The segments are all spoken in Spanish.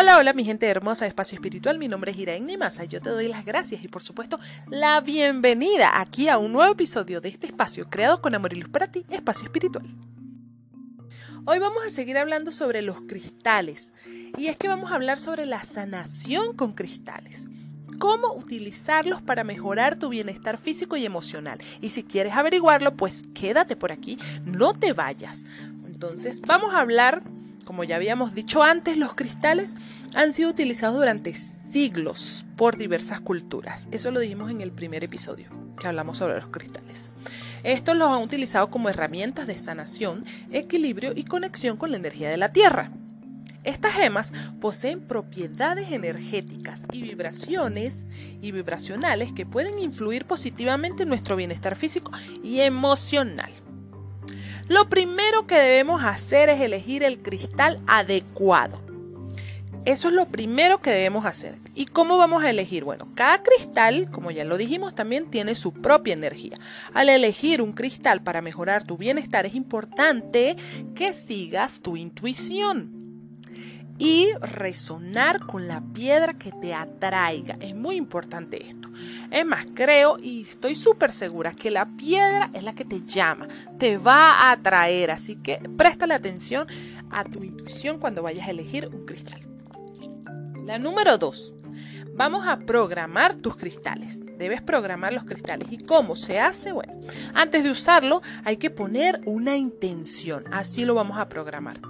Hola, hola mi gente hermosa de Espacio Espiritual, mi nombre es Iraen Nimasa y yo te doy las gracias y por supuesto la bienvenida aquí a un nuevo episodio de este espacio creado con amor y luz para ti, Espacio Espiritual. Hoy vamos a seguir hablando sobre los cristales y es que vamos a hablar sobre la sanación con cristales cómo utilizarlos para mejorar tu bienestar físico y emocional. Y si quieres averiguarlo, pues quédate por aquí, no te vayas. Entonces, vamos a hablar como ya habíamos dicho antes, los cristales han sido utilizados durante siglos por diversas culturas. Eso lo dijimos en el primer episodio que hablamos sobre los cristales. Estos los han utilizado como herramientas de sanación, equilibrio y conexión con la energía de la Tierra. Estas gemas poseen propiedades energéticas y vibraciones y vibracionales que pueden influir positivamente en nuestro bienestar físico y emocional. Lo primero que debemos hacer es elegir el cristal adecuado. Eso es lo primero que debemos hacer. ¿Y cómo vamos a elegir? Bueno, cada cristal, como ya lo dijimos, también tiene su propia energía. Al elegir un cristal para mejorar tu bienestar es importante que sigas tu intuición y resonar con la piedra que te atraiga. Es muy importante esto. Es más, creo y estoy súper segura que la piedra es la que te llama, te va a atraer. Así que préstale atención a tu intuición cuando vayas a elegir un cristal. La número dos. Vamos a programar tus cristales. Debes programar los cristales. ¿Y cómo se hace? Bueno, antes de usarlo hay que poner una intención. Así lo vamos a programar.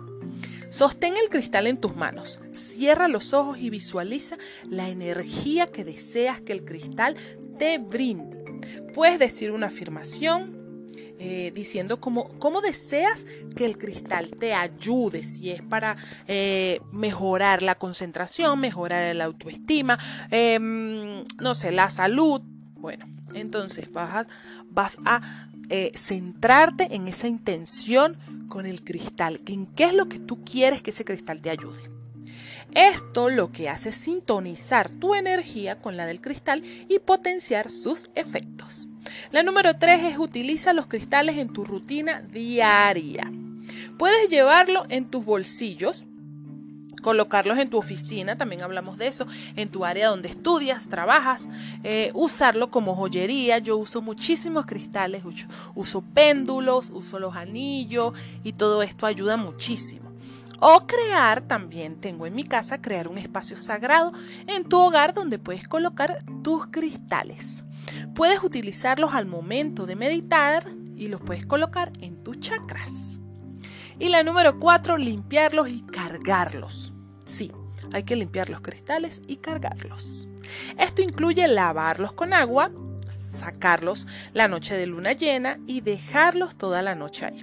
Sostén el cristal en tus manos, cierra los ojos y visualiza la energía que deseas que el cristal te brinde. Puedes decir una afirmación eh, diciendo cómo, deseas que el cristal te ayude, si es para eh, mejorar la concentración, mejorar la autoestima, em, no sé, la salud. Bueno, entonces vas a, vas a eh, centrarte en esa intención con el cristal, en qué es lo que tú quieres que ese cristal te ayude. Esto lo que hace es sintonizar tu energía con la del cristal y potenciar sus efectos. La número 3 es utiliza los cristales en tu rutina diaria. Puedes llevarlo en tus bolsillos, colocarlos en tu oficina, también hablamos de eso, en tu área donde estudias, trabajas, eh, usarlo como joyería. Yo uso muchísimos cristales, uso, péndulos, uso los anillos y todo esto ayuda muchísimo. O crear, también tengo en mi casa, crear un espacio sagrado en tu hogar donde puedes colocar tus cristales. Puedes utilizarlos al momento de meditar y los puedes colocar en tus chakras. Y la número cuatro, limpiarlos y cargarlos. Sí, hay que limpiar los cristales y cargarlos. Esto incluye lavarlos con agua, sacarlos la noche de luna llena y dejarlos toda la noche ahí.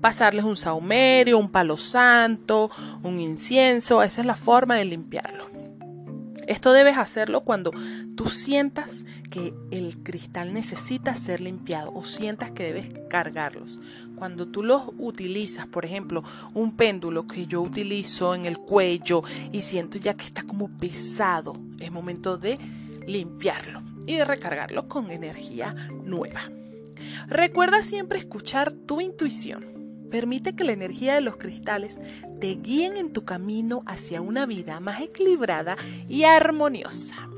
Pasarles un saumerio, un palo santo, un incienso, esa es la forma de limpiarlo. Esto debes hacerlo cuando tú sientas que el cristal necesita ser limpiado o sientas que debes cargarlos. Cuando tú los utilizas, por ejemplo, un péndulo que yo utilizo en el cuello y siento ya que está como pesado, es momento de limpiarlo y de recargarlo con energía nueva. Recuerda siempre escuchar tu intuición. Permite que la energía de los cristales te guíen en tu camino hacia una vida más equilibrada y armoniosa.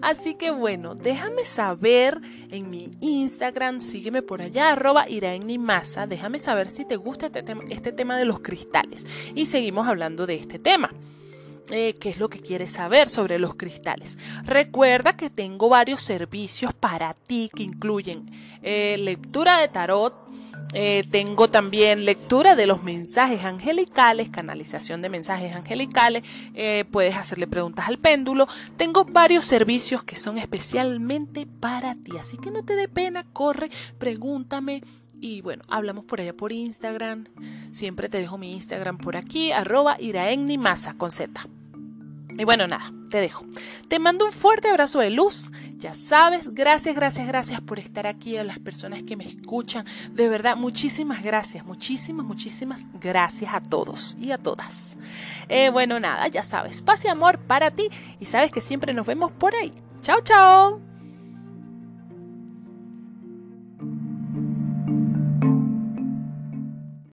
Así que bueno, déjame saber en mi Instagram, sígueme por allá, arroba Masa, déjame saber si te gusta este tema, este tema de los cristales. Y seguimos hablando de este tema. Eh, qué es lo que quieres saber sobre los cristales. Recuerda que tengo varios servicios para ti que incluyen eh, lectura de tarot, eh, tengo también lectura de los mensajes angelicales, canalización de mensajes angelicales. Puedes hacerle preguntas al péndulo. Tengo varios servicios que son especialmente para ti. Así que no te dé pena, corre, pregúntame. Y bueno, hablamos por allá por Instagram. Siempre te dejo mi Instagram por aquí, arroba con Z. Y bueno, nada, te dejo. Te mando un fuerte abrazo de luz. Ya sabes, gracias, gracias, gracias por estar aquí a las personas que me escuchan. De verdad, muchísimas gracias, muchísimas, muchísimas gracias a todos y a todas. Eh, bueno, nada, ya sabes, paz y amor para ti y sabes que siempre nos vemos por ahí. Chao, chao.